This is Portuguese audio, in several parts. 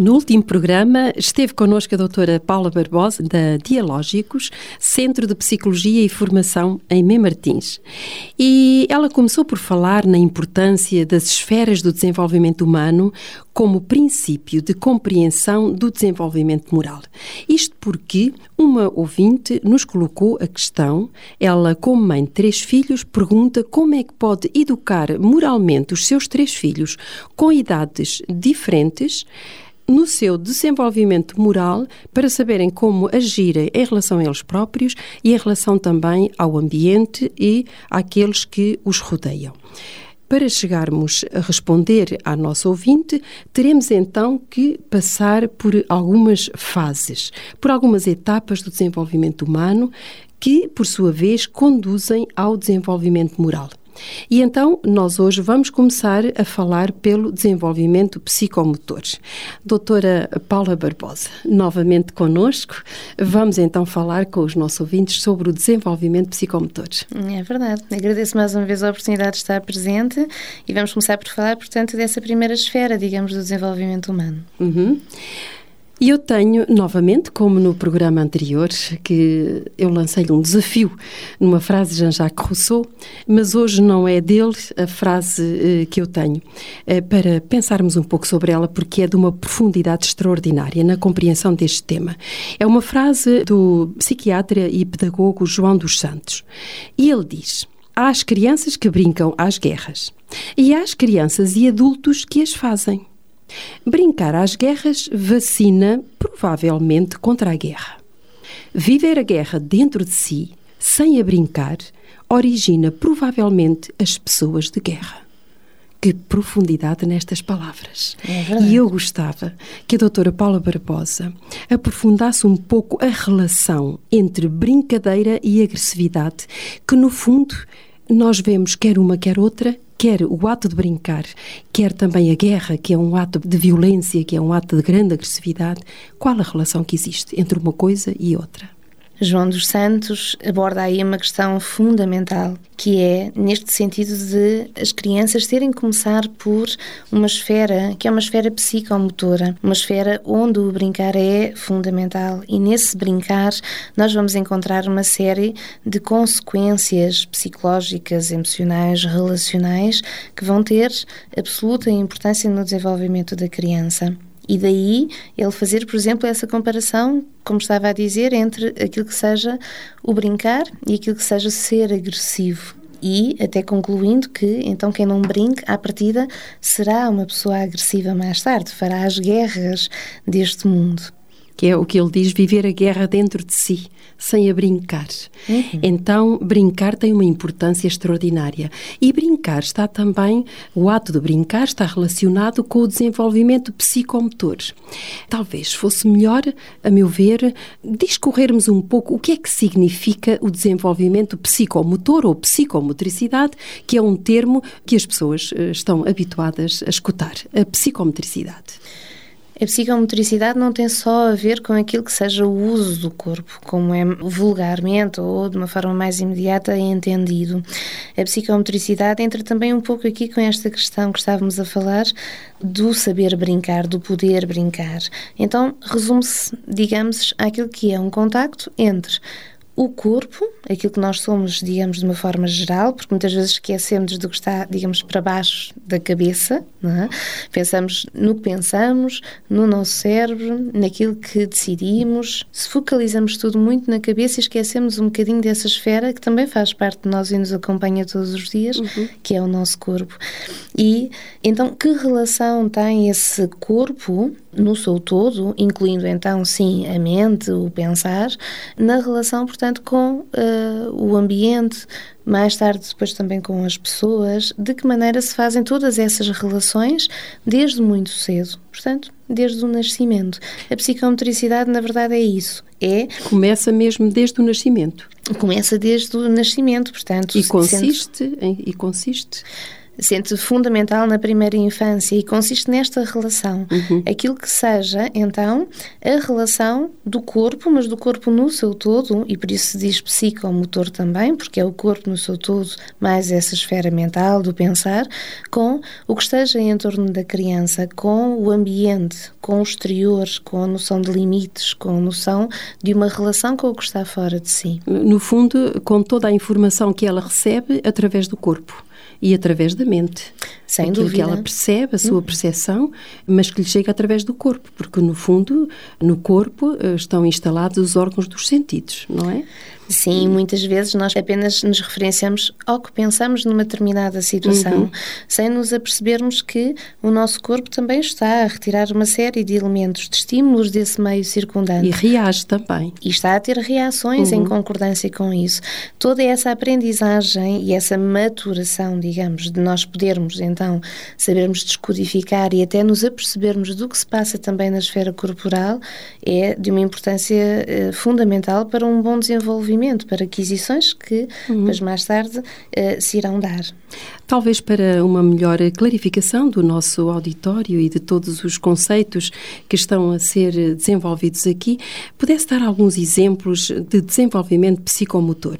No último programa esteve connosco a doutora Paula Barbosa, da Dialógicos, Centro de Psicologia e Formação em Mem Martins. E ela começou por falar na importância das esferas do desenvolvimento humano como princípio de compreensão do desenvolvimento moral. Isto porque uma ouvinte nos colocou a questão, ela, como mãe de três filhos, pergunta como é que pode educar moralmente os seus três filhos com idades diferentes no seu desenvolvimento moral para saberem como agirem em relação a eles próprios e em relação também ao ambiente e àqueles que os rodeiam. Para chegarmos a responder à nossa ouvinte, teremos então que passar por algumas fases, por algumas etapas do desenvolvimento humano que, por sua vez, conduzem ao desenvolvimento moral. E então nós hoje vamos começar a falar pelo desenvolvimento psicomotor. Doutora Paula Barbosa, novamente conosco, vamos então falar com os nossos ouvintes sobre o desenvolvimento psicomotor. É verdade. Agradeço mais uma vez a oportunidade de estar presente e vamos começar por falar, portanto, dessa primeira esfera, digamos, do desenvolvimento humano. Uhum. E eu tenho, novamente, como no programa anterior, que eu lancei-lhe um desafio numa frase de Jean-Jacques Rousseau, mas hoje não é dele a frase eh, que eu tenho, eh, para pensarmos um pouco sobre ela, porque é de uma profundidade extraordinária na compreensão deste tema. É uma frase do psiquiatra e pedagogo João dos Santos. E ele diz: Há as crianças que brincam às guerras, e há as crianças e adultos que as fazem. Brincar às guerras vacina, provavelmente, contra a guerra. Viver a guerra dentro de si, sem a brincar, origina provavelmente as pessoas de guerra. Que profundidade nestas palavras. É e eu gostava que a doutora Paula Barbosa aprofundasse um pouco a relação entre brincadeira e agressividade, que no fundo nós vemos quer uma quer outra quer o ato de brincar, quer também a guerra, que é um ato de violência, que é um ato de grande agressividade, qual a relação que existe entre uma coisa e outra? João dos Santos aborda aí uma questão fundamental, que é neste sentido de as crianças terem que começar por uma esfera que é uma esfera psicomotora, uma esfera onde o brincar é fundamental e nesse brincar nós vamos encontrar uma série de consequências psicológicas, emocionais, relacionais que vão ter absoluta importância no desenvolvimento da criança. E daí ele fazer, por exemplo, essa comparação, como estava a dizer, entre aquilo que seja o brincar e aquilo que seja ser agressivo. E até concluindo que, então, quem não brinca, à partida, será uma pessoa agressiva mais tarde, fará as guerras deste mundo. Que é o que ele diz, viver a guerra dentro de si sem a brincar. Uhum. Então, brincar tem uma importância extraordinária. E brincar está também, o ato de brincar está relacionado com o desenvolvimento psicomotor. Talvez fosse melhor, a meu ver, discorrermos um pouco o que é que significa o desenvolvimento psicomotor ou psicomotricidade, que é um termo que as pessoas eh, estão habituadas a escutar, a psicomotricidade. A psicomotricidade não tem só a ver com aquilo que seja o uso do corpo, como é vulgarmente ou de uma forma mais imediata entendido. A psicomotricidade entra também um pouco aqui com esta questão que estávamos a falar do saber brincar, do poder brincar. Então, resume-se, digamos, àquilo que é um contacto entre o corpo, aquilo que nós somos, digamos, de uma forma geral, porque muitas vezes esquecemos do que está, digamos, para baixo da cabeça, é? pensamos no que pensamos, no nosso cérebro, naquilo que decidimos, se focalizamos tudo muito na cabeça e esquecemos um bocadinho dessa esfera que também faz parte de nós e nos acompanha todos os dias, uhum. que é o nosso corpo. E então, que relação tem esse corpo no seu todo, incluindo então, sim, a mente, o pensar, na relação, portanto, com uh, o ambiente, mais tarde depois também com as pessoas, de que maneira se fazem todas essas relações desde muito cedo, portanto, desde o nascimento. A psicomotricidade, na verdade, é isso. É começa mesmo desde o nascimento. Começa desde o nascimento, portanto. E consiste, em, e consiste sente fundamental na primeira infância e consiste nesta relação. Uhum. Aquilo que seja, então, a relação do corpo, mas do corpo no seu todo, e por isso se diz psicomotor também, porque é o corpo no seu todo, mais essa esfera mental do pensar, com o que esteja em torno da criança, com o ambiente, com o exterior, com a noção de limites, com a noção de uma relação com o que está fora de si. No fundo, com toda a informação que ela recebe através do corpo e através da mente. Sem Aquilo dúvida. que ela percebe, a sua uhum. percepção, mas que lhe chega através do corpo, porque no fundo, no corpo eh, estão instalados os órgãos dos sentidos, não é? Sim, muitas vezes nós apenas nos referenciamos ao que pensamos numa determinada situação, uhum. sem nos apercebermos que o nosso corpo também está a retirar uma série de elementos, de estímulos desse meio circundante. E reage também. E está a ter reações uhum. em concordância com isso. Toda essa aprendizagem e essa maturação, digamos, de nós podermos então sabermos descodificar e até nos apercebermos do que se passa também na esfera corporal, é de uma importância uh, fundamental para um bom desenvolvimento para aquisições que uhum. depois mais tarde uh, se irão dar. Talvez para uma melhor clarificação do nosso auditório e de todos os conceitos que estão a ser desenvolvidos aqui, pudesse dar alguns exemplos de desenvolvimento psicomotor?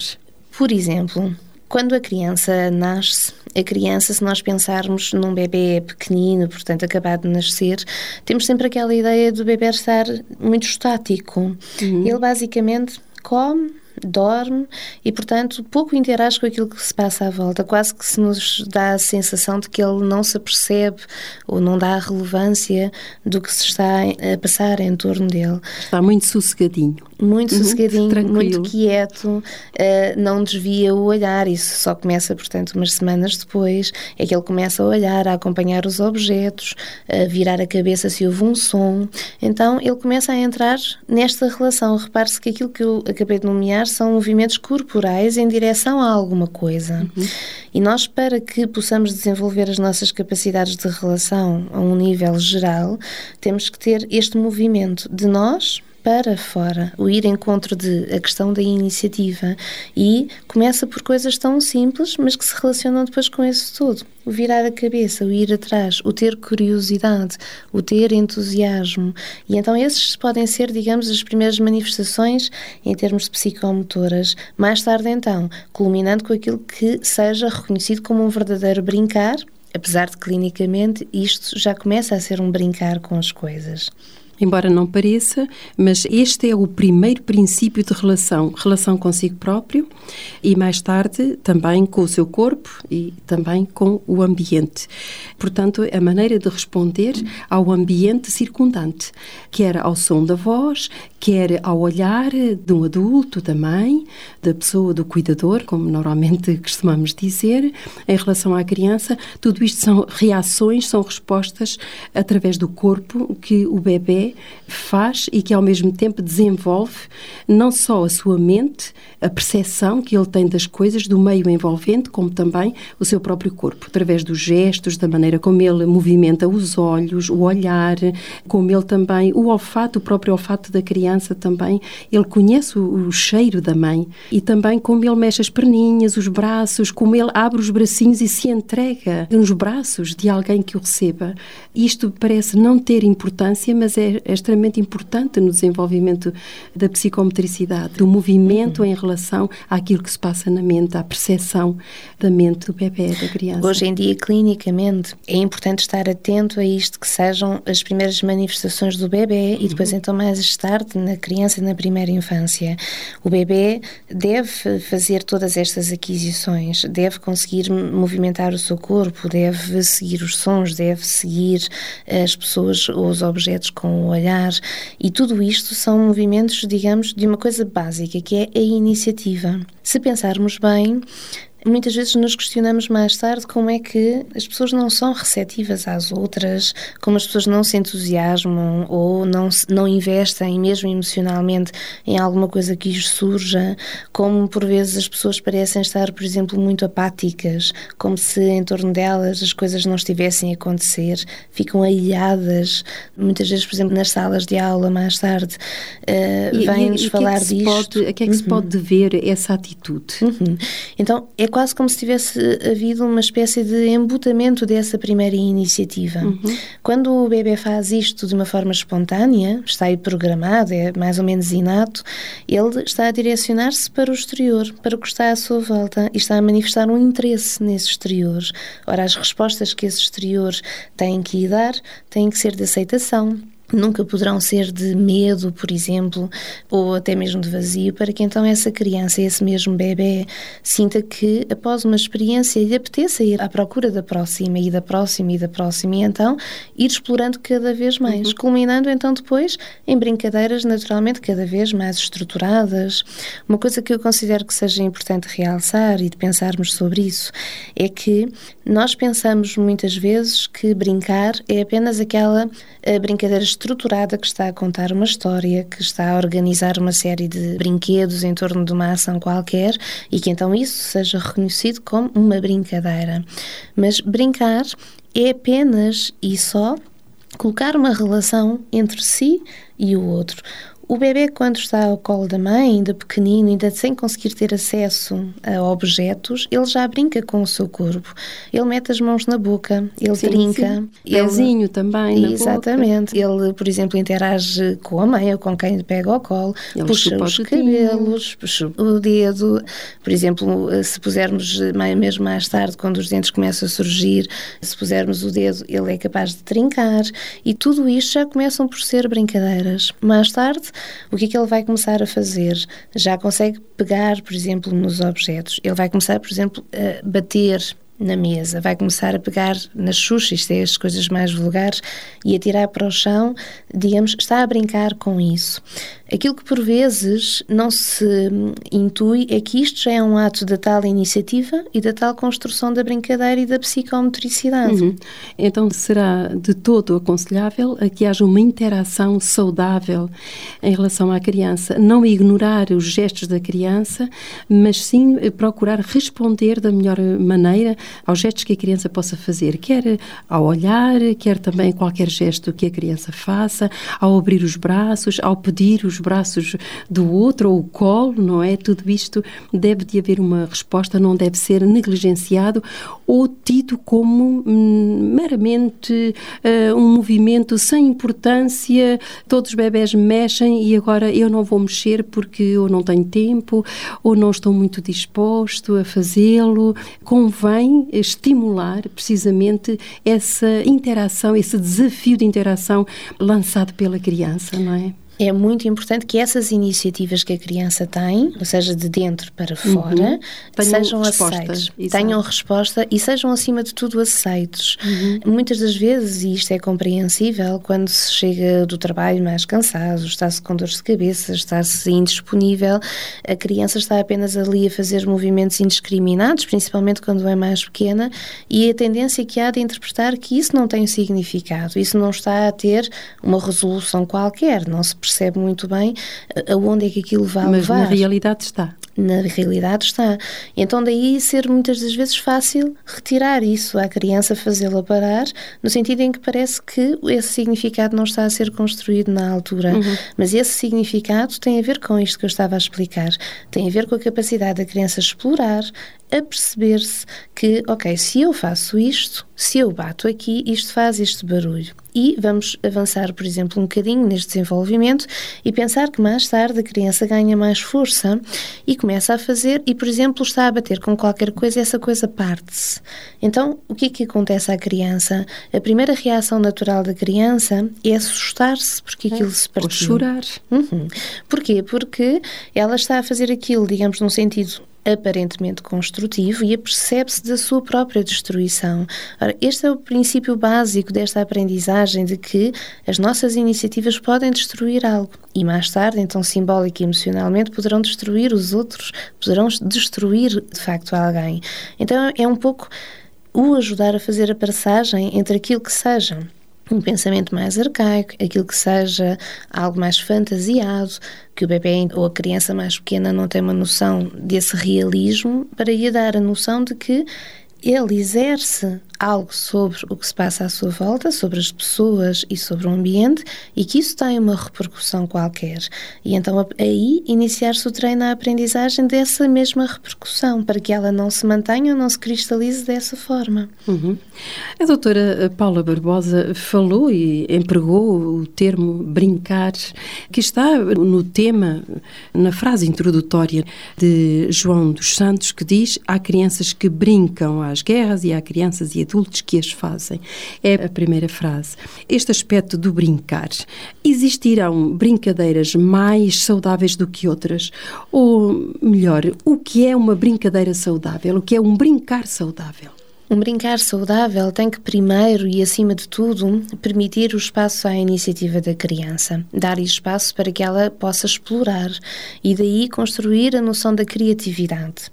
Por exemplo, quando a criança nasce, a criança, se nós pensarmos num bebê pequenino, portanto acabado de nascer, temos sempre aquela ideia do bebê estar muito estático. Uhum. Ele basicamente come, dorme e, portanto, pouco interage com aquilo que se passa à volta. Quase que se nos dá a sensação de que ele não se apercebe ou não dá a relevância do que se está a passar em torno dele. Está muito sossegadinho. Muito uhum, sossegadinho, tranquilo. muito quieto, uh, não desvia o olhar. Isso só começa, portanto, umas semanas depois. É que ele começa a olhar, a acompanhar os objetos, a virar a cabeça se houve um som. Então, ele começa a entrar nesta relação. Repare-se que aquilo que eu acabei de nomear são movimentos corporais em direção a alguma coisa. Uhum. E nós, para que possamos desenvolver as nossas capacidades de relação a um nível geral, temos que ter este movimento de nós para fora, o ir encontro de a questão da iniciativa e começa por coisas tão simples, mas que se relacionam depois com isso tudo. O virar a cabeça, o ir atrás, o ter curiosidade, o ter entusiasmo. E então esses podem ser, digamos, as primeiras manifestações em termos de psicomotoras. Mais tarde então, culminando com aquilo que seja reconhecido como um verdadeiro brincar, apesar de clinicamente isto já começa a ser um brincar com as coisas embora não pareça, mas este é o primeiro princípio de relação, relação consigo próprio e mais tarde também com o seu corpo e também com o ambiente. Portanto, a maneira de responder ao ambiente circundante, quer ao som da voz, quer ao olhar de um adulto, da mãe, da pessoa, do cuidador, como normalmente costumamos dizer, em relação à criança, tudo isto são reações, são respostas através do corpo que o bebê faz e que ao mesmo tempo desenvolve não só a sua mente, a percepção que ele tem das coisas, do meio envolvente, como também o seu próprio corpo, através dos gestos, da maneira como ele movimenta os olhos, o olhar, como ele também, o olfato, o próprio olfato da criança também, ele conhece o, o cheiro da mãe e também como ele mexe as perninhas, os braços, como ele abre os bracinhos e se entrega nos braços de alguém que o receba. Isto parece não ter importância, mas é, é extremamente importante no desenvolvimento da psicomotricidade, do movimento em relação àquilo que se passa na mente, à percepção da mente do bebê, da criança. Hoje em dia, clinicamente, é importante estar atento a isto, que sejam as primeiras manifestações do bebê e depois, então, mais tarde, na criança, na primeira infância. O bebê deve fazer todas estas aquisições, deve conseguir movimentar o seu corpo, deve seguir os sons, deve seguir as pessoas ou os objetos com o olhar, e tudo isto são movimentos, digamos, de uma coisa básica, que é a iniciativa. Se pensarmos bem, Muitas vezes nos questionamos mais tarde como é que as pessoas não são receptivas às outras, como as pessoas não se entusiasmam ou não, não investem, mesmo emocionalmente, em alguma coisa que lhes surja, como por vezes as pessoas parecem estar, por exemplo, muito apáticas, como se em torno delas as coisas não estivessem a acontecer, ficam ilhadas. Muitas vezes, por exemplo, nas salas de aula, mais tarde, uh, vêm-nos falar que é disto. Pode, a que é que uhum. se pode dever essa atitude? Uhum. Então, é quase como se tivesse havido uma espécie de embutamento dessa primeira iniciativa. Uhum. Quando o bebê faz isto de uma forma espontânea, está aí programado, é mais ou menos inato, ele está a direcionar-se para o exterior, para o que está à sua volta e está a manifestar um interesse nesse exterior. Ora, as respostas que esse exterior tem que dar têm que ser de aceitação, nunca poderão ser de medo, por exemplo, ou até mesmo de vazio, para que então essa criança, esse mesmo bebê, sinta que após uma experiência lhe apeteça ir à procura da próxima e da próxima e da próxima e então ir explorando cada vez mais, uhum. culminando então depois em brincadeiras naturalmente cada vez mais estruturadas. Uma coisa que eu considero que seja importante realçar e de pensarmos sobre isso é que nós pensamos muitas vezes que brincar é apenas aquela eh, brincadeira estruturada que está a contar uma história, que está a organizar uma série de brinquedos em torno de uma ação qualquer e que então isso seja reconhecido como uma brincadeira. Mas brincar é apenas e só colocar uma relação entre si e o outro. O bebê, quando está ao colo da mãe, ainda pequenino, ainda sem conseguir ter acesso a objetos, ele já brinca com o seu corpo. Ele mete as mãos na boca, ele sim, brinca. Sim. Ele... Pezinho também Exatamente. Ele, por exemplo, interage com a mãe ou com quem pega ao colo, ele puxa os cabelos, puxa o dedo. Por exemplo, se pusermos mesmo mais tarde, quando os dentes começam a surgir, se pusermos o dedo, ele é capaz de trincar. E tudo isto já começam por ser brincadeiras. Mais tarde, o que é que ele vai começar a fazer? Já consegue pegar, por exemplo, nos objetos. Ele vai começar, por exemplo, a bater na mesa, vai começar a pegar nas xuxas, isto é as coisas mais vulgares, e a tirar para o chão, digamos, está a brincar com isso. Aquilo que por vezes não se intui é que isto já é um ato da tal iniciativa e da tal construção da brincadeira e da psicomotricidade. Uhum. Então será de todo aconselhável que haja uma interação saudável em relação à criança, não ignorar os gestos da criança, mas sim procurar responder da melhor maneira aos gestos que a criança possa fazer, quer ao olhar, quer também qualquer gesto que a criança faça, ao abrir os braços, ao pedir os braços do outro ou o colo, não é? Tudo isto deve de haver uma resposta, não deve ser negligenciado ou tido como hum, meramente uh, um movimento sem importância, todos os bebés mexem e agora eu não vou mexer porque eu não tenho tempo ou não estou muito disposto a fazê-lo. Convém estimular precisamente essa interação, esse desafio de interação lançado pela criança, não é? É muito importante que essas iniciativas que a criança tem, ou seja, de dentro para uhum. fora, uhum. sejam aceites, tenham resposta e sejam, acima de tudo, aceitos. Uhum. Muitas das vezes, e isto é compreensível, quando se chega do trabalho mais cansado, está-se com dores de cabeça, está-se indisponível, a criança está apenas ali a fazer movimentos indiscriminados, principalmente quando é mais pequena, e a tendência que há de interpretar que isso não tem significado, isso não está a ter uma resolução qualquer, não se percebe muito bem aonde é que aquilo vai Mas levar. Mas na realidade está. Na realidade está. Então daí ser muitas das vezes fácil retirar isso à criança, fazê-la parar, no sentido em que parece que esse significado não está a ser construído na altura. Uhum. Mas esse significado tem a ver com isto que eu estava a explicar. Tem a ver com a capacidade da criança explorar, a perceber-se que, ok, se eu faço isto, se eu bato aqui, isto faz este barulho. E vamos avançar, por exemplo, um bocadinho neste desenvolvimento e pensar que mais tarde a criança ganha mais força e começa a fazer, e, por exemplo, está a bater com qualquer coisa e essa coisa parte-se. Então, o que é que acontece à criança? A primeira reação natural da criança é assustar-se porque aquilo é, se partiu. Ou chorar. Uhum. Porquê? Porque ela está a fazer aquilo, digamos, num sentido aparentemente construtivo e apercebe-se da sua própria destruição. Ora, este é o princípio básico desta aprendizagem de que as nossas iniciativas podem destruir algo e mais tarde, então simbólica e emocionalmente, poderão destruir os outros, poderão destruir de facto alguém. Então é um pouco o ajudar a fazer a passagem entre aquilo que seja um pensamento mais arcaico, aquilo que seja algo mais fantasiado, que o bebê ou a criança mais pequena não tem uma noção desse realismo, para lhe dar a noção de que ele exerce algo sobre o que se passa à sua volta, sobre as pessoas e sobre o ambiente e que isso tem uma repercussão qualquer. E então aí iniciar-se o treino à aprendizagem dessa mesma repercussão, para que ela não se mantenha ou não se cristalize dessa forma. Uhum. A doutora Paula Barbosa falou e empregou o termo brincar, que está no tema, na frase introdutória de João dos Santos, que diz: há crianças que brincam às guerras e há crianças e adultos que as fazem. É a primeira frase. Este aspecto do brincar. Existirão brincadeiras mais saudáveis do que outras? Ou, melhor, o que é uma brincadeira saudável? O que é um brincar saudável? Um brincar saudável tem que, primeiro e acima de tudo, permitir o espaço à iniciativa da criança, dar-lhe espaço para que ela possa explorar e daí construir a noção da criatividade.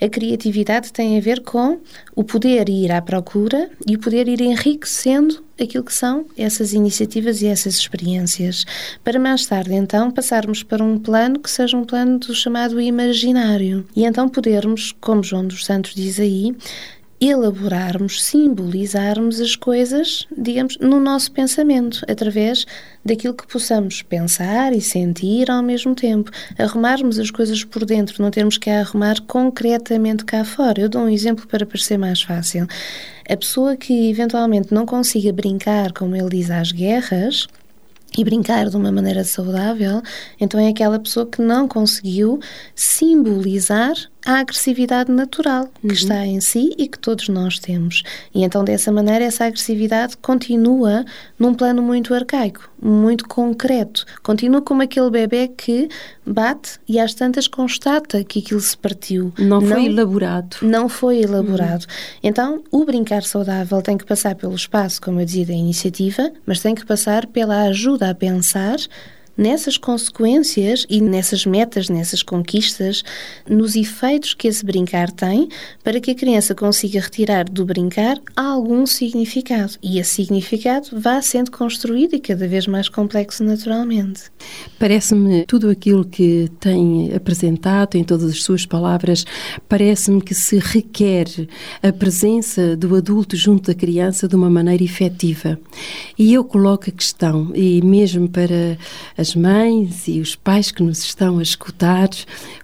A criatividade tem a ver com o poder ir à procura e o poder ir enriquecendo aquilo que são essas iniciativas e essas experiências, para mais tarde então passarmos para um plano que seja um plano do chamado imaginário e então podermos, como João dos Santos diz aí, elaborarmos, simbolizarmos as coisas, digamos, no nosso pensamento, através daquilo que possamos pensar e sentir ao mesmo tempo. Arrumarmos as coisas por dentro, não termos que arrumar concretamente cá fora. Eu dou um exemplo para parecer mais fácil. A pessoa que eventualmente não consiga brincar, como ele diz, às guerras, e brincar de uma maneira saudável, então é aquela pessoa que não conseguiu simbolizar a agressividade natural que uhum. está em si e que todos nós temos. E então, dessa maneira, essa agressividade continua num plano muito arcaico, muito concreto. Continua como aquele bebê que bate e às tantas constata que aquilo se partiu. Não, não foi elaborado. Não foi elaborado. Uhum. Então, o brincar saudável tem que passar pelo espaço, como eu dizia, da iniciativa, mas tem que passar pela ajuda a pensar nessas consequências e nessas metas, nessas conquistas, nos efeitos que esse brincar tem, para que a criança consiga retirar do brincar algum significado. E esse significado vá sendo construído e cada vez mais complexo naturalmente. Parece-me tudo aquilo que tem apresentado em todas as suas palavras, parece-me que se requer a presença do adulto junto da criança de uma maneira efetiva. E eu coloco a questão, e mesmo para as mães e os pais que nos estão a escutar,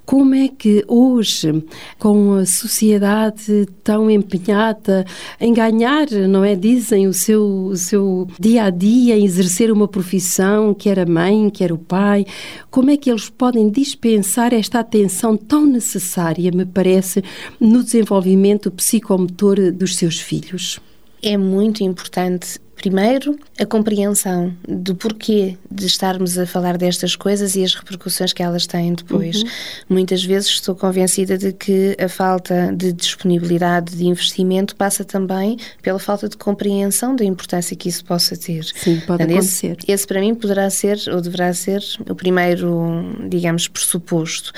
como é que hoje, com a sociedade tão empenhada em ganhar, não é? Dizem o seu, o seu dia a dia, em exercer uma profissão, quer a mãe, quer o pai, como é que eles podem dispensar esta atenção tão necessária, me parece, no desenvolvimento psicomotor dos seus filhos? É muito importante Primeiro, a compreensão do porquê de estarmos a falar destas coisas e as repercussões que elas têm depois. Uhum. Muitas vezes estou convencida de que a falta de disponibilidade de investimento passa também pela falta de compreensão da importância que isso possa ter. Sim, pode acontecer. Esse, esse para mim poderá ser ou deverá ser o primeiro, digamos, pressuposto.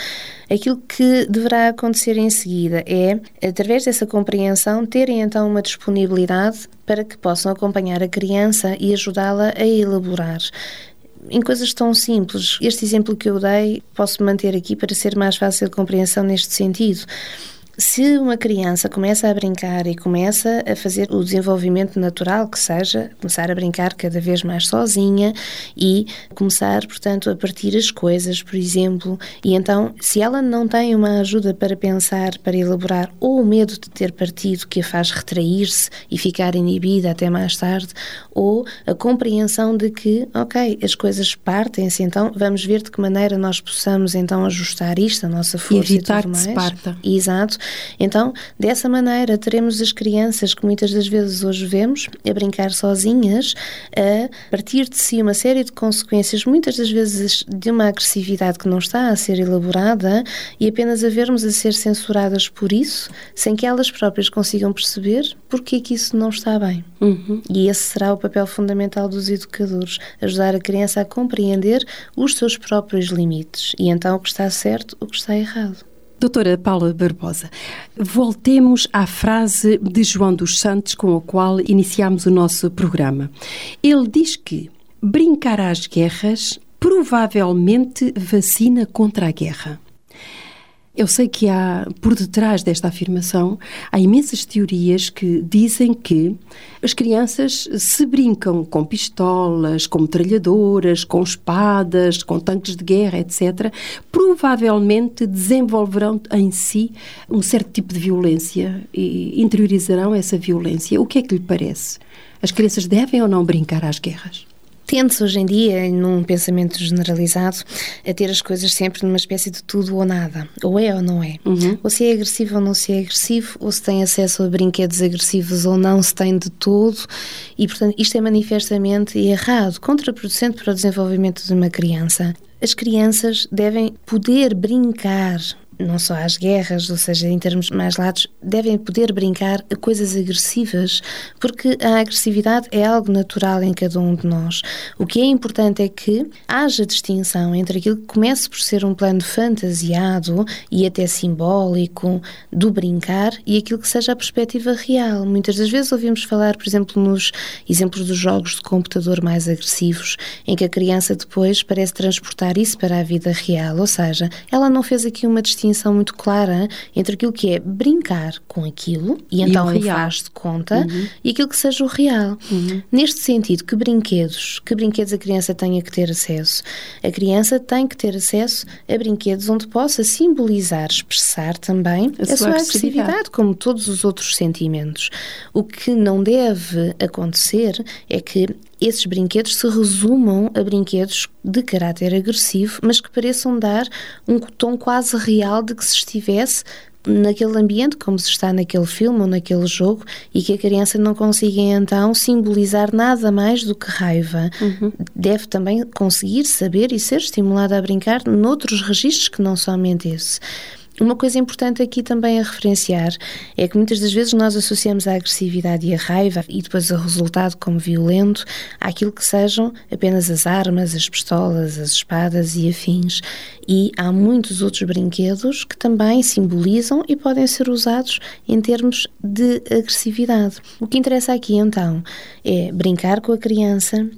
Aquilo que deverá acontecer em seguida é, através dessa compreensão, terem então uma disponibilidade para que possam acompanhar a criança e ajudá-la a elaborar em coisas tão simples. Este exemplo que eu dei posso manter aqui para ser mais fácil de compreensão neste sentido. Se uma criança começa a brincar e começa a fazer o desenvolvimento natural que seja, começar a brincar cada vez mais sozinha e começar, portanto, a partir as coisas, por exemplo, e então, se ela não tem uma ajuda para pensar, para elaborar, ou o medo de ter partido que a faz retrair-se e ficar inibida até mais tarde, ou a compreensão de que, ok, as coisas partem-se, então vamos ver de que maneira nós possamos então ajustar isto, a nossa força e, evitar e tudo mais. Que se parta. Exato. Então, dessa maneira, teremos as crianças que muitas das vezes hoje vemos a brincar sozinhas, a partir de si uma série de consequências, muitas das vezes de uma agressividade que não está a ser elaborada e apenas a vermos a ser censuradas por isso, sem que elas próprias consigam perceber porque é que isso não está bem. Uhum. E esse será o papel fundamental dos educadores, ajudar a criança a compreender os seus próprios limites e então o que está certo, o que está errado. Doutora Paula Barbosa, voltemos à frase de João dos Santos com a qual iniciamos o nosso programa. Ele diz que brincar às guerras provavelmente vacina contra a guerra. Eu sei que há, por detrás desta afirmação, há imensas teorias que dizem que as crianças se brincam com pistolas, com metralhadoras, com espadas, com tanques de guerra, etc., provavelmente desenvolverão em si um certo tipo de violência e interiorizarão essa violência. O que é que lhe parece? As crianças devem ou não brincar às guerras? Tende-se hoje em dia, num pensamento generalizado, a ter as coisas sempre numa espécie de tudo ou nada. Ou é ou não é. Uhum. Ou se é agressivo ou não se é agressivo, ou se tem acesso a brinquedos agressivos ou não se tem de todo. E, portanto, isto é manifestamente errado, contraproducente para o desenvolvimento de uma criança. As crianças devem poder brincar não só às guerras, ou seja, em termos mais lados, devem poder brincar a coisas agressivas, porque a agressividade é algo natural em cada um de nós. O que é importante é que haja distinção entre aquilo que comece por ser um plano fantasiado e até simbólico do brincar e aquilo que seja a perspectiva real. Muitas das vezes ouvimos falar, por exemplo, nos exemplos dos jogos de computador mais agressivos, em que a criança depois parece transportar isso para a vida real, ou seja, ela não fez aqui uma distinção distinção muito clara entre aquilo que é brincar com aquilo e então faz de conta uhum. e aquilo que seja o real. Uhum. Neste sentido, que brinquedos, que brinquedos a criança tenha que ter acesso? A criança tem que ter acesso a brinquedos onde possa simbolizar, expressar também a, a sua, sua agressividade, agressividade, como todos os outros sentimentos. O que não deve acontecer é que esses brinquedos se resumam a brinquedos de caráter agressivo, mas que pareçam dar um tom quase real de que se estivesse naquele ambiente, como se está naquele filme ou naquele jogo, e que a criança não consiga então simbolizar nada mais do que raiva. Uhum. Deve também conseguir saber e ser estimulada a brincar noutros registros que não somente esse. Uma coisa importante aqui também a referenciar é que muitas das vezes nós associamos a agressividade e a raiva e depois o resultado como violento àquilo que sejam apenas as armas, as pistolas, as espadas e afins. E há muitos outros brinquedos que também simbolizam e podem ser usados em termos de agressividade. O que interessa aqui então é brincar com a criança,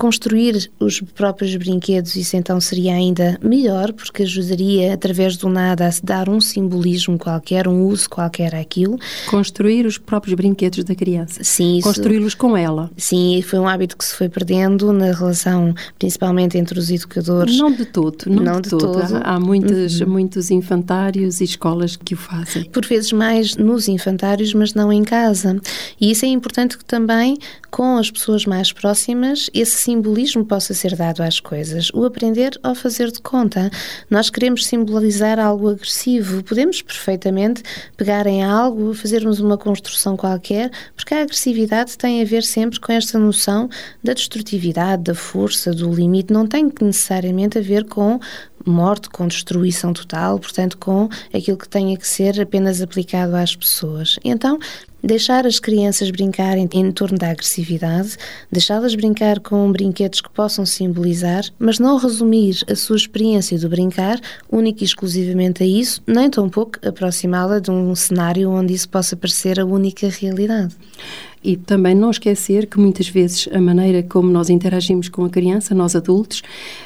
construir os próprios brinquedos, isso então seria ainda melhor, porque ajudaria, através do nada, a se dar um simbolismo qualquer, um uso qualquer àquilo. Construir os próprios brinquedos da criança. Sim. Construí-los com ela. Sim, foi um hábito que se foi perdendo na relação, principalmente entre os educadores. Não de todo, não, não de, de, todo. todo. Há, há muitos, uhum. muitos infantários e escolas que o fazem. Por vezes mais nos infantários, mas não em casa. E isso é importante que também, com as pessoas mais próximas, esse simbolismo possa ser dado às coisas, o aprender ao fazer de conta. Nós queremos simbolizar algo agressivo, podemos perfeitamente pegar em algo, fazermos uma construção qualquer, porque a agressividade tem a ver sempre com esta noção da destrutividade, da força, do limite, não tem necessariamente a ver com morte, com destruição total, portanto, com aquilo que tenha que ser apenas aplicado às pessoas. Então, deixar as crianças brincarem em torno da agressividade, deixá-las brincar com brinquedos que possam simbolizar, mas não resumir a sua experiência do brincar única e exclusivamente a isso, nem tampouco aproximá-la de um cenário onde isso possa parecer a única realidade. E também não esquecer que muitas vezes a maneira como nós interagimos com a criança, nós adultos,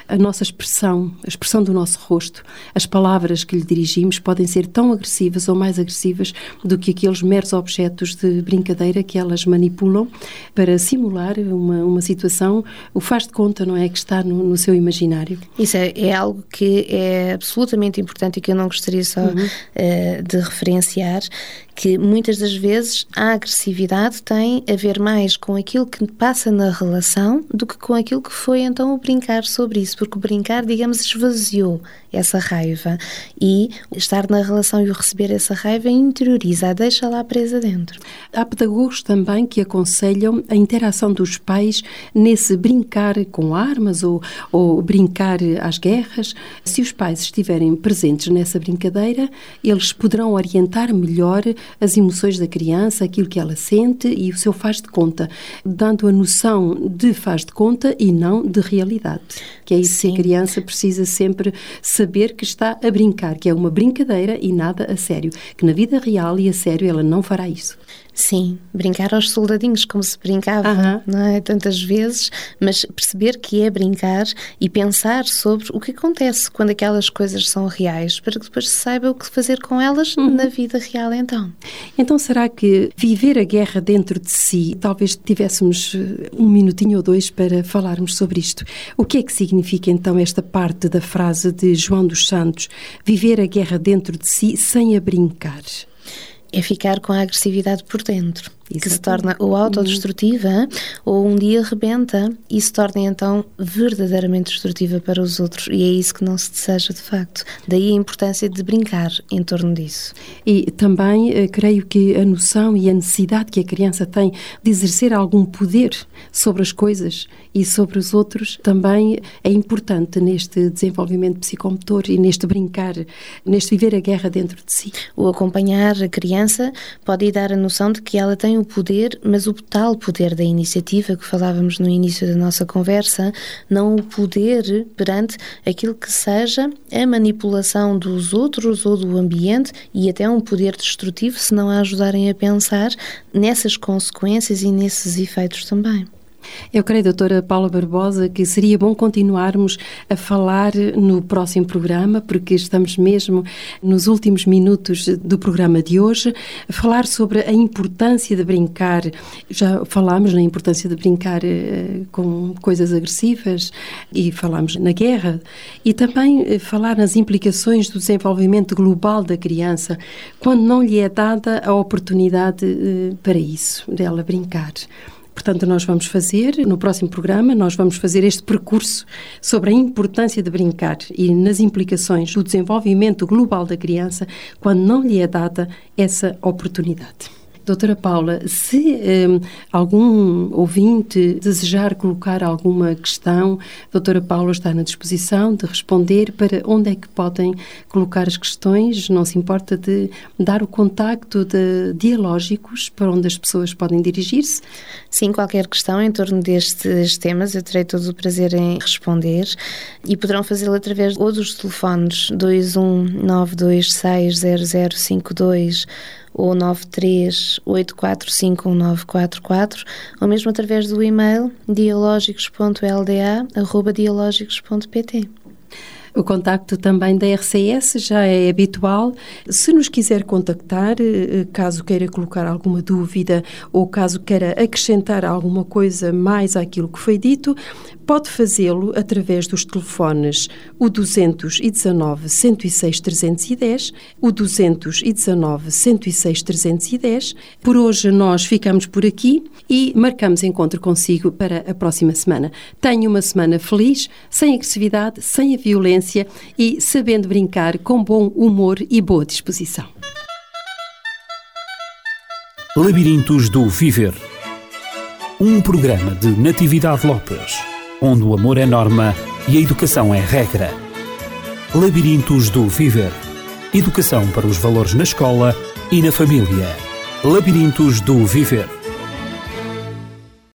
a nossa expressão, a expressão do nosso rosto, as palavras que lhe dirigimos podem ser tão agressivas ou mais agressivas do que aqueles meros objetos de brincadeira que elas manipulam para simular uma, uma situação, o faz de conta, não é? Que está no, no seu imaginário. Isso é, é, algo que é absolutamente importante e que eu não gostaria só uhum. uh, de referenciar, que muitas das vezes a agressividade tem a ver mais com aquilo que passa na relação do que com aquilo que foi então o brincar sobre isso, porque o brincar, digamos, esvaziou essa raiva e estar na relação e o receber essa raiva interioriza, deixa lá presa dentro. Há pedagogos também que aconselham a interação dos pais nesse brincar com armas ou, ou brincar às guerras. Se os pais estiverem presentes nessa brincadeira, eles poderão orientar melhor as emoções da criança, aquilo que ela sente e o seu faz de conta, dando a noção de faz de conta e não de realidade. Que é isso Sim. que a criança precisa sempre saber que está a brincar, que é uma brincadeira e nada a sério. Que na vida real e a sério ela não fará isso. Sim, brincar aos soldadinhos, como se brincava, não é? Tantas vezes, mas perceber que é brincar e pensar sobre o que acontece quando aquelas coisas são reais, para que depois se saiba o que fazer com elas uhum. na vida real, então. Então, será que viver a guerra dentro de si, talvez tivéssemos eh, um minutinho ou dois para falarmos sobre isto? O que é que significa então esta parte da frase de João dos Santos, viver a guerra dentro de si sem a brincar? É ficar com a agressividade por dentro que se torna ou autodestrutiva uhum. ou um dia rebenta e se torna então verdadeiramente destrutiva para os outros e é isso que não se deseja de facto. Daí a importância de brincar em torno disso. E também eh, creio que a noção e a necessidade que a criança tem de exercer algum poder sobre as coisas e sobre os outros também é importante neste desenvolvimento psicomotor e neste brincar, neste viver a guerra dentro de si. O acompanhar a criança pode dar a noção de que ela tem o poder, mas o tal poder da iniciativa que falávamos no início da nossa conversa, não o poder perante aquilo que seja a manipulação dos outros ou do ambiente e até um poder destrutivo se não a ajudarem a pensar nessas consequências e nesses efeitos também. Eu creio, doutora Paula Barbosa, que seria bom continuarmos a falar no próximo programa, porque estamos mesmo nos últimos minutos do programa de hoje, a falar sobre a importância de brincar. Já falámos na importância de brincar eh, com coisas agressivas e falámos na guerra e também eh, falar nas implicações do desenvolvimento global da criança quando não lhe é dada a oportunidade eh, para isso, dela brincar. Portanto, nós vamos fazer, no próximo programa, nós vamos fazer este percurso sobre a importância de brincar e nas implicações do desenvolvimento global da criança quando não lhe é dada essa oportunidade. Doutora Paula, se um, algum ouvinte desejar colocar alguma questão, doutora Paula está na disposição de responder para onde é que podem colocar as questões. Não se importa de dar o contacto de dialógicos para onde as pessoas podem dirigir-se? Sim, qualquer questão em torno destes temas eu terei todo o prazer em responder e poderão fazê-lo através ou dos telefones 219260052 ou 938451944 ou mesmo através do e-mail dialógicos.lda.dialógicos.pt. O contacto também da RCS já é habitual. Se nos quiser contactar, eh, caso queira colocar alguma dúvida ou caso queira acrescentar alguma coisa mais àquilo que foi dito, Pode fazê-lo através dos telefones o 219 106 310, o 219 106 310. Por hoje nós ficamos por aqui e marcamos encontro consigo para a próxima semana. Tenha uma semana feliz, sem agressividade, sem a violência e sabendo brincar com bom humor e boa disposição. Labirintos do Viver. Um programa de Natividade Lopes onde o amor é norma e a educação é regra. Labirintos do Viver. Educação para os valores na escola e na família. Labirintos do Viver.